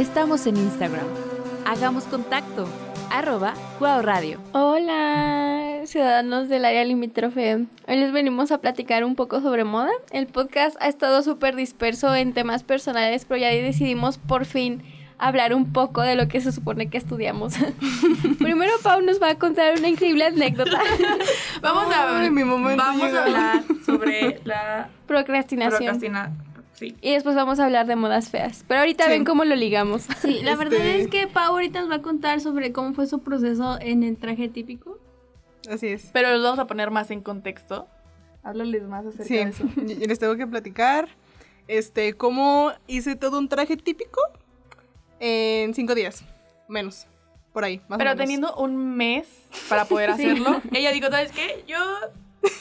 Estamos en Instagram. Hagamos contacto. Arroba Guau Radio. Hola, ciudadanos del área limítrofe. Hoy les venimos a platicar un poco sobre moda. El podcast ha estado súper disperso en temas personales, pero ya decidimos por fin hablar un poco de lo que se supone que estudiamos. Primero Pau nos va a contar una increíble anécdota. vamos a, Ay, mi momento vamos a hablar sobre la Procrastinación. procrastina. Sí. Y después vamos a hablar de modas feas. Pero ahorita Sí. ven cómo lo ligamos. Sí, la verdad Este- es que Pau ahorita nos va a contar sobre cómo fue su proceso en el traje típico. Así es. Pero los vamos a poner más en contexto. Háblales más acerca Sí, de eso. y les tengo que platicar este, cómo hice todo un traje típico en cinco días, menos, por ahí, más o Pero menos. teniendo un mes para poder hacerlo, ella dijo, ¿sabes qué? Yo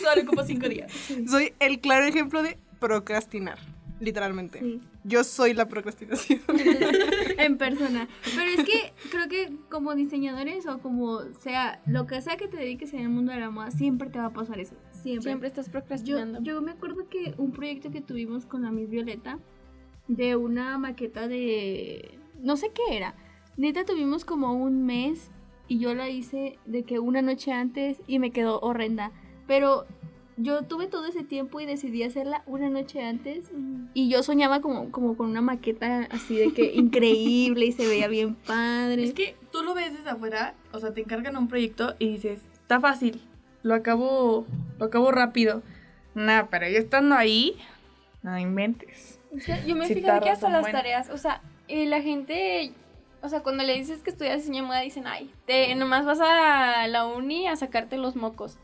solo ocupo cinco días. Soy el claro ejemplo de procrastinar, literalmente. Sí. Yo soy la procrastinación. en persona. Pero es que creo que como diseñadores o como sea, lo que sea que te dediques en el mundo de la moda, siempre te va a pasar eso. Siempre. Siempre estás Yo, procrastinando. yo me acuerdo que un proyecto que tuvimos con la Miss Violeta de una maqueta de no sé qué era. Neta tuvimos como un mes y yo la hice de que una noche antes y me quedó horrenda. Pero yo tuve todo ese tiempo y decidí hacerla una noche antes y yo soñaba como, como con una maqueta así de que increíble y se veía bien padre. Es que tú lo ves desde afuera, o sea, te encargan un proyecto y dices, está fácil, lo acabo, lo acabo rápido. Nah, pero ya estando ahí, no inventes. O sea, yo me Sí fijado que hasta las tareas, o sea, eh, la gente, o sea, cuando le dices que estudias diseño de moda, dicen, ay, te, nomás vas a la uni a sacarte los mocos.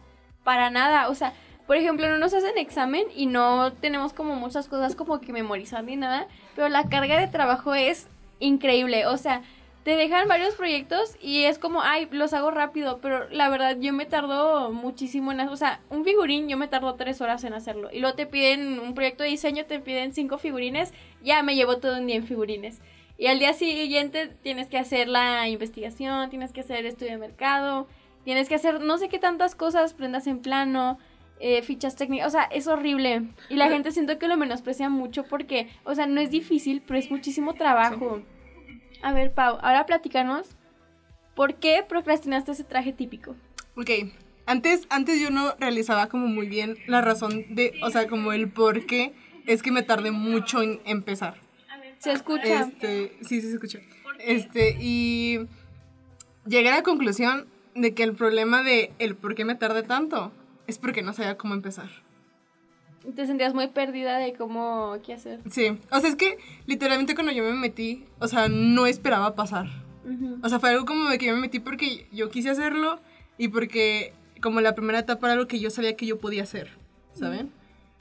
Para nada, o sea, por ejemplo, no nos hacen examen y no tenemos como muchas cosas como que memorizar ni nada, pero la carga de trabajo es increíble, o sea, te dejan varios proyectos y es como, ay, los hago rápido, pero la verdad yo me tardo muchísimo en, o sea, un figurín yo me tardo tres horas en hacerlo y luego te piden un proyecto de diseño, te piden cinco figurines, ya me llevo todo un día en figurines. Y al día siguiente tienes que hacer la investigación, tienes que hacer estudio de mercado, tienes que hacer no sé qué tantas cosas, prendas en plano, eh, fichas técnicas, o sea, es horrible. Y la gente siento que lo menosprecia mucho porque, o sea, no es difícil, pero es muchísimo trabajo. A ver, Pau, ahora platícanos, ¿por qué procrastinaste ese traje típico? ok, antes, antes yo no realizaba como muy bien la razón de, o sea, como el por qué es que me tardé mucho en empezar. Se escucha. Este, sí, sí se escucha. Este, y llegué a la conclusión de que el problema de el por qué me tardé tanto es porque no sabía cómo empezar. Te sentías muy perdida de cómo, qué hacer. Sí, o sea, es que literalmente cuando yo me metí, o sea, no esperaba pasar. Ujú. O sea, fue algo como de que yo me metí porque yo quise hacerlo y porque como la primera etapa era algo que yo sabía que yo podía hacer, ¿saben?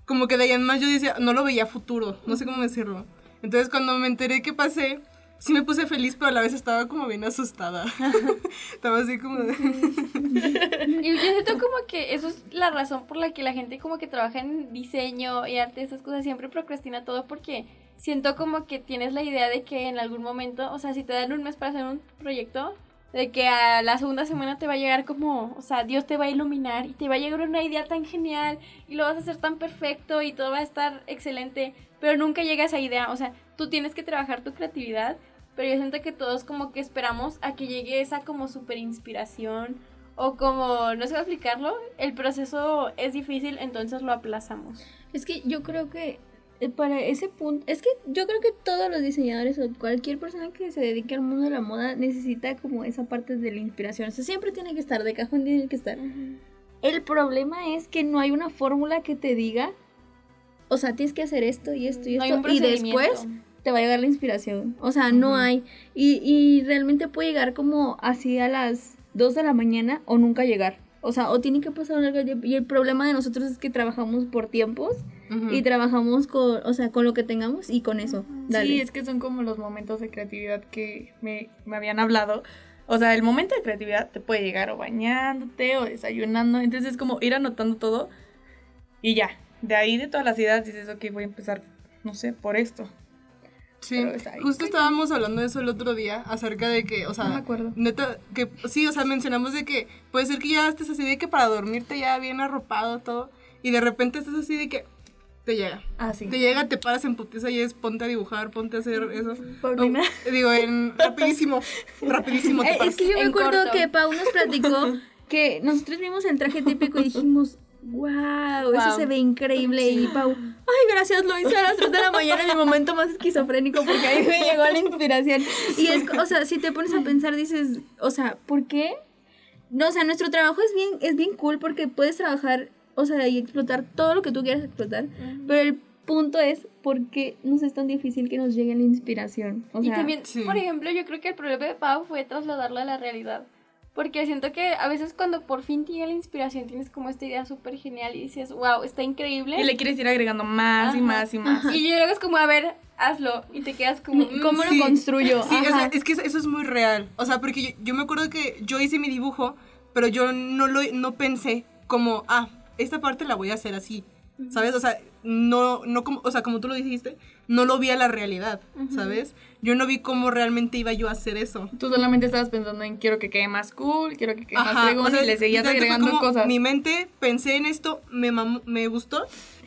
Como que de ahí en más yo decía, no lo veía futuro, no sé cómo decirlo. Entonces cuando me enteré que pasé, sí me puse feliz, pero a la vez estaba como bien asustada. estaba así como de... Y yo siento como que eso es la razón por la que la gente como que trabaja en diseño y arte, esas cosas, siempre procrastina todo porque siento como que tienes la idea de que en algún momento, o sea, si te dan un mes para hacer un proyecto, de que a la segunda semana te va a llegar como, o sea, Dios te va a iluminar y te va a llegar una idea tan genial y lo vas a hacer tan perfecto y todo va a estar excelente, pero nunca llega esa idea, o sea, tú tienes que trabajar tu creatividad, pero yo siento que todos como que esperamos a que llegue esa como super inspiración o como, no sé cómo explicarlo, el proceso es difícil, entonces lo aplazamos. Es que yo creo que eh, para ese punto, es que yo creo que todos los diseñadores o cualquier persona que se dedique al mundo de la moda necesita como esa parte de la inspiración. O sea, siempre tiene que estar, de cajón tiene que estar. El problema es que no hay una fórmula que te diga, o sea, tienes que hacer esto y esto y No esto, y después te va a llegar la inspiración. O sea, no hay. Y, y realmente puede llegar como así a las 2 de la mañana o nunca llegar. O sea, o tiene que pasar tiempo. Y el problema de nosotros es que trabajamos por tiempos Ujú. y trabajamos con, o sea, con lo que tengamos y con eso. Dale. Sí, es que son como los momentos de creatividad que me, me habían hablado. O sea, el momento de creatividad te puede llegar o bañándote o desayunando. Entonces es como ir anotando todo y ya. De ahí de todas las ideas dices, ok, voy a empezar, no sé, por esto. Sí, justo estábamos hablando de eso el otro día, acerca de que, o sea, No me acuerdo. neta, que sí, o sea, mencionamos de que puede ser que ya estés así de que para dormirte ya bien arropado todo, y de repente estás así de que, te llega. Ah, sí. Te llega, te paras en putiza y es ponte a dibujar, ponte a hacer eso. Paulina. No, digo, en rapidísimo, rapidísimo te Eh, paras. es que yo me En acuerdo corto. que Pau nos platicó que nosotros vimos el traje típico y dijimos, wow, eso se ve increíble. Y Pau, ay, gracias, lo hice a las 3 de la mañana, mi momento más esquizofrénico, porque ahí me llegó la inspiración. Y es, o sea, si te pones a pensar, dices, o sea, ¿por qué? No, o sea, nuestro trabajo es bien, es bien cool porque puedes trabajar, o sea, y explotar todo lo que tú quieras explotar, pero el punto es por qué nos es tan difícil que nos llegue la inspiración. O y sea, también, sí. por ejemplo, yo creo que el problema de Pau fue trasladarla a la realidad. Porque siento que a veces cuando por fin llega la inspiración tienes como esta idea súper genial y dices, wow, está increíble. Y le quieres ir agregando más y más y más. Y luego es como, a ver, hazlo. Y te quedas como, mm, ¿Cómo Sí. lo construyo? Sí, o sea, es que eso, eso es muy real. O sea, porque yo, yo me acuerdo que yo hice mi dibujo, pero yo no lo no pensé como, ah, esta parte la voy a hacer así. ¿Sabes? O sea, no, no como, o sea, como tú lo dijiste, no lo vi a la realidad, ¿sabes? Yo no vi cómo realmente iba yo a hacer eso. Tú solamente estabas pensando en quiero que quede más cool, quiero que quede más fregón o sea, y le seguías agregando como cosas. Mi mente, pensé en esto, me, me gustó.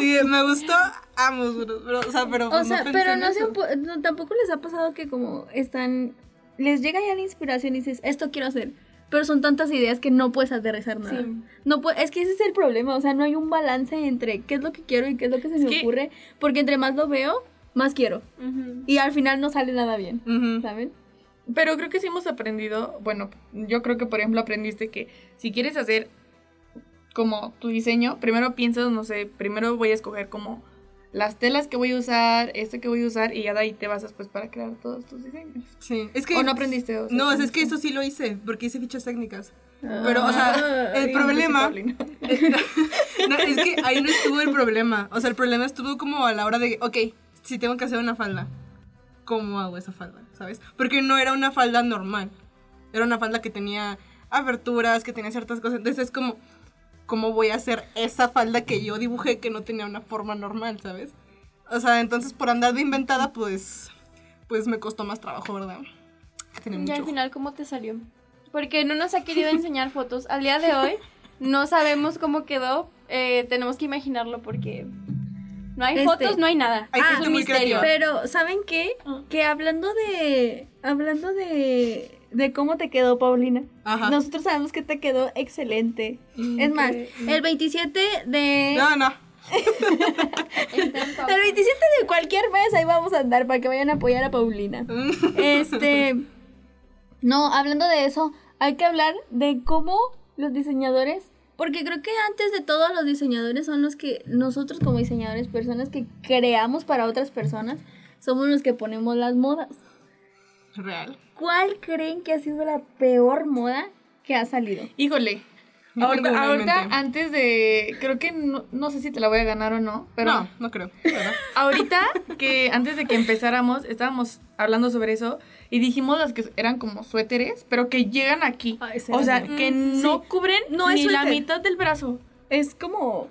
sí, me gustó, amo, pero, o sea, pero O pues, sea, pero no, se no, tampoco les ha pasado que como están, les llega ya la inspiración y dices, esto quiero hacer, pero son tantas ideas que no puedes aterrizar nada. Sí. No es que ese es el problema, o sea, no hay un balance entre qué es lo que quiero y qué es lo que se me que- ocurre, porque entre más lo veo, más quiero. Y al final no sale nada bien. ¿saben? Pero creo que sí hemos aprendido, bueno, yo creo que por ejemplo aprendiste que si quieres hacer como tu diseño, primero piensas, no sé, primero voy a escoger como las telas que voy a usar, este que voy a usar y ya de ahí te basas pues para crear todos tus diseños. Sí, es que... ¿O no aprendiste? O sea, No, es, que eso sí lo hice, porque hice fichas técnicas. Pero, o sea, Ay, el problema... No, es que ahí no estuvo el problema. O sea, el problema estuvo como a la hora de, ok, si tengo que hacer una falda, ¿cómo hago esa falda? ¿Sabes? Porque no era una falda normal. Era una falda que tenía aberturas, que tenía ciertas cosas. Entonces es como, ¿cómo voy a hacer esa falda que yo dibujé que no tenía una forma normal, ¿sabes? O sea, entonces por andar de inventada, pues, pues me costó más trabajo, ¿verdad? Tenía mucho al final, ¿cómo te salió? Porque no nos ha querido enseñar fotos. Al día de hoy no sabemos cómo quedó. eh, tenemos que imaginarlo porque no hay Este. fotos, no hay nada. Hay Ah, un misterio. Pero, ¿saben qué? Que hablando de. Hablando de. De cómo te quedó, Paulina. Ajá. Nosotros sabemos que te quedó excelente. Es más, el 27 de. No, no. El 27 de cualquier mes ahí vamos a andar para que vayan a apoyar a Paulina. Este. No, hablando de eso, hay que hablar de cómo los diseñadores. Porque creo que antes de todo los diseñadores son los que nosotros como diseñadores, personas que creamos para otras personas, somos los que ponemos las modas. Real. ¿Cuál creen que ha sido la peor moda que ha salido? Híjole. Ahorita, antes de. Creo que no, no sé si te la voy a ganar o no, pero. no, no creo. ¿verdad? Ahorita que antes de que empezáramos, estábamos hablando sobre eso y dijimos las que eran como suéteres, pero que llegan aquí. Ah, o sea, que no cubren No es ni la mitad del brazo. Es como.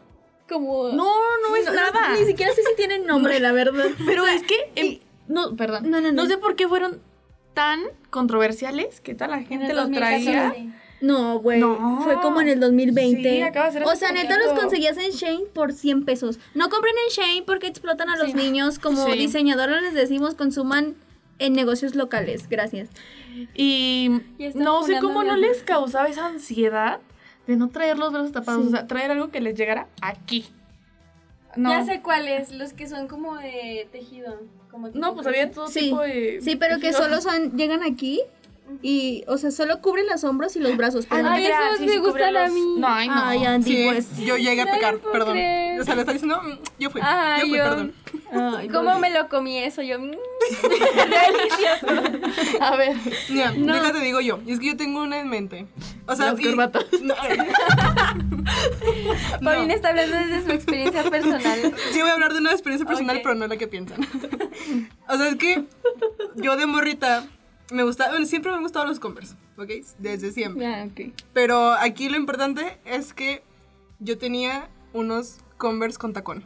como. No, no es nada. Ni siquiera sé si tienen nombre, la verdad. Pero es que no, perdón. No, no, no. No sé por qué fueron tan controversiales que toda la En gente los traía. 2014. No, güey. No. Fue como en el 2020. Sí, acaba de ser o sea, neta los conseguías en Shane por 100 pesos. No compren en Shane porque explotan a los Sí. niños. Como Sí. diseñadores les decimos, consuman en negocios locales. Gracias. Y no sé cómo no les causaba esa ansiedad de no traer los brazos tapados, Sí. o sea, traer algo que les llegara aquí. No, Ya sé cuáles, los que son como de tejido. Como tipo no pues había todo Sí. tipo de... Sí, pero que solo son, llegan aquí y, o sea, solo cubren los hombros y los brazos. pero Ay, no- esos Ah, sí, me sí, gustan a mí. No, ay, no. Ay, Andy, Sí, pues. yo llegué a No pecar, perdón. creer. O sea, le está diciendo, mm, yo fui, Ay, yo fui, yo- perdón. Ay, ¿Cómo no. me lo comí eso? Yo. mm, A ver, Mira, déjate digo yo, y es que yo tengo una en mente. O sea, Las y- corbatas. No, Paulina está hablando desde su experiencia personal. sí voy a hablar de una experiencia personal, pero no la que piensan. o sea, es que yo de morrita me gustaba, bueno, siempre me han gustado los Converse, ¿ok? Desde siempre. Ya, ok. Pero aquí lo importante es que yo tenía unos Converse con tacón.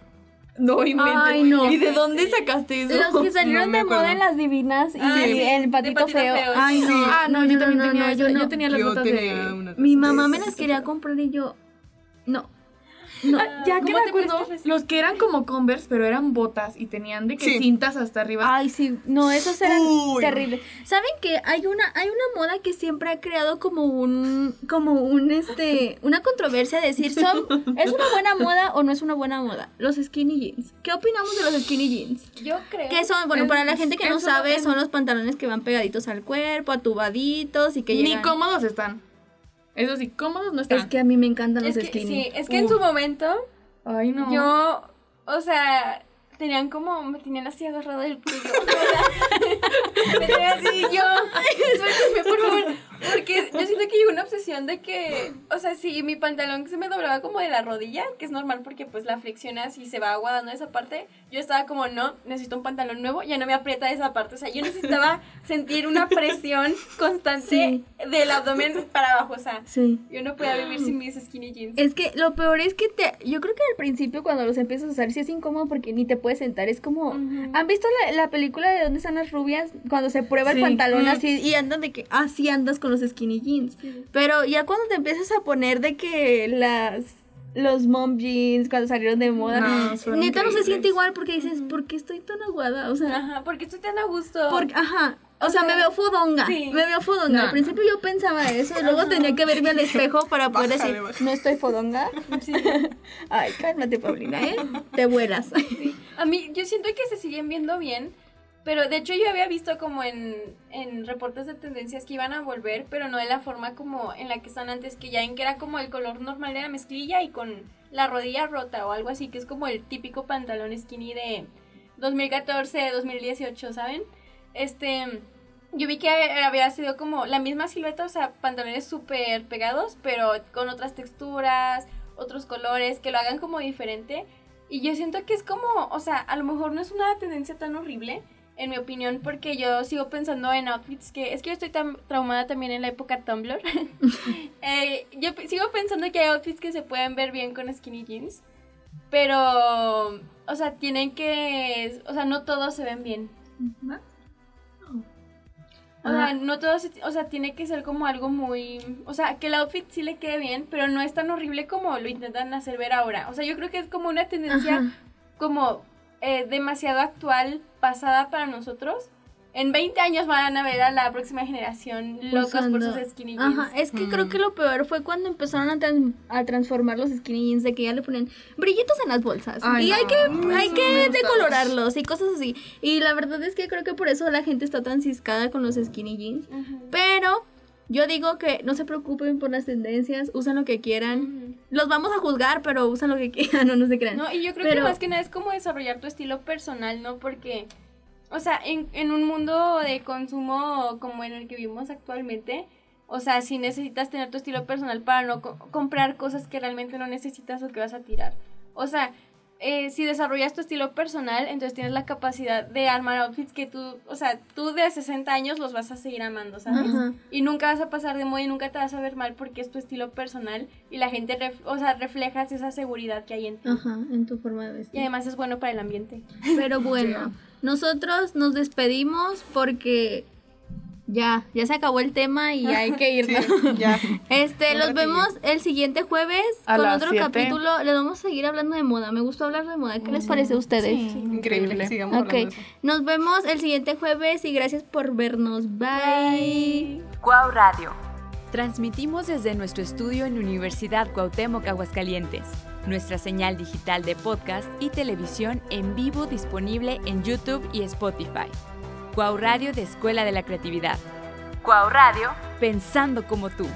No inventes. Ay, no. ¿Y de dónde sacaste eso? Los que salieron No de moda en las divinas y Ah, sí. el patito, feo. feo, Ay, sí. no. Ah, no, yo también tenía, yo yo tenía las botas de... una Mi mamá me las quería comprar y yo, no. No, Ah, ya que ¿Cómo me acuerdo, los que eran como Converse, pero eran botas y tenían de que Sí. cintas hasta arriba. Ay, sí, no, esos eran Uy. terribles. ¿Saben que hay una hay una moda que siempre ha creado como un como un este una controversia de decir son es una buena moda o no es una buena moda? Los skinny jeans. ¿Qué opinamos de los skinny jeans? Yo creo. Que son, bueno, para la gente que no sabe, son los pantalones que van pegaditos al cuerpo, atubaditos y que Ni llegan cómodos están. Eso sí, cómodos no están. Es que a mí me encantan los Es que, skinny. sí, es que en su momento Ay, no. yo, o sea, tenían como, me tenían así agarrado del cuello. Me tenían así, yo, suélteme, por favor. Porque yo siento que llegó una obsesión de que, o sea, si mi pantalón se me doblaba como de la rodilla, que es normal porque pues la flexionas y se va aguadando esa parte, yo estaba como, no, necesito un pantalón nuevo, ya no me aprieta esa parte. O sea, yo necesitaba sentir una presión constante Sí. del abdomen para abajo, o sea. Sí. Yo no podía vivir sin mis skinny jeans. Es que lo peor es que te, yo creo que al principio cuando los empiezas a usar sí es incómodo porque ni te puedes sentar, es como, Ujú. ¿han visto la, la película de dónde están las rubias? Cuando se prueba Sí. el pantalón Mm. así y andan de que así andas con los skinny jeans. Pero ya cuando te empiezas a poner de que las los mom jeans cuando salieron de moda, No, neta no se siente igual porque dices, ¿por qué estoy tan aguada? O sea, Ajá, porque estoy tan a gusto. porque, ajá. O, O sea, sea, me veo fodonga. sí. Me veo fodonga. No. Al principio yo pensaba eso. Y luego tenía que verme al espejo para poder Bájale, decir, bájale. no estoy fodonga. Sí. Ay, cálmate, Paulina, ¿eh? Te vuelas. A mí, yo siento que se siguen viendo bien, pero de hecho yo había visto como en, en reportes de tendencias que iban a volver, pero no de la forma como en la que están antes, que ya en que era como el color normal de la mezclilla y con la rodilla rota o algo así, que es como el típico pantalón skinny de 2014, 2018, ¿saben? Este, yo vi que había sido como la misma silueta, o sea, pantalones súper pegados, pero con otras texturas, otros colores, que lo hagan como diferente. Y yo siento que es como, o sea, a lo mejor no es una tendencia tan horrible, en mi opinión, porque yo sigo pensando en outfits que, es que yo estoy tan traumada también en la época Tumblr. Eh, yo sigo pensando que hay outfits que se pueden ver bien con skinny jeans, pero, o sea, tienen que, o sea, no todos se ven bien. O sea, Ah. no todo, se- o sea, tiene que ser como algo muy, o sea, que el outfit sí le quede bien, pero no es tan horrible como lo intentan hacer ver ahora. O sea, yo creo que es como una tendencia Ajá. como eh, demasiado actual, pasada para nosotros. En 20 años van a ver a la próxima generación locos por sus skinny jeans. Ajá, es que Mm. creo que lo peor fue cuando empezaron a, tran- a transformar los skinny jeans de que ya le ponen brillitos en las bolsas Ay, y no. hay que hay que decolorarlos y cosas así. Y la verdad es que creo que por eso la gente está tan ciscada con los skinny jeans. Ujú. Pero yo digo que no se preocupen por las tendencias, usan lo que quieran. Los vamos a juzgar, pero usan lo que quieran, no, no se crean. No, y yo creo Pero- que más que nada es como desarrollar tu estilo personal, ¿no? Porque, o sea, en, en un mundo de consumo como en el que vivimos actualmente, o sea, si necesitas tener tu estilo personal para no co- comprar cosas que realmente no necesitas o que vas a tirar. O sea, eh, si desarrollas tu estilo personal, entonces tienes la capacidad de armar outfits que tú, o sea, tú de 60 años los vas a seguir amando, ¿sabes? Y nunca vas a pasar de moda y nunca te vas a ver mal porque es tu estilo personal y la gente, ref- o sea, reflejas esa seguridad que hay en ti. Ajá, en tu forma de vestir. Y además es bueno para el ambiente. Pero bueno, nosotros nos despedimos porque ya, ya se acabó el tema y hay que irnos. ya. Este, los vemos el siguiente jueves A con otro siete. capítulo. Les vamos a seguir hablando de moda. Me gustó hablar de moda. ¿Qué les parece a ustedes? Increíble. Sigamos Ok, hablando de eso. nos vemos el siguiente jueves y gracias por vernos. Bye. Cuau Radio. Transmitimos desde nuestro estudio en Universidad Cuauhtémoc, Aguascalientes. Nuestra señal digital de podcast y televisión en vivo disponible en YouTube y Spotify. Cuau Radio de Escuela de la Creatividad. Cuau Radio, pensando como tú.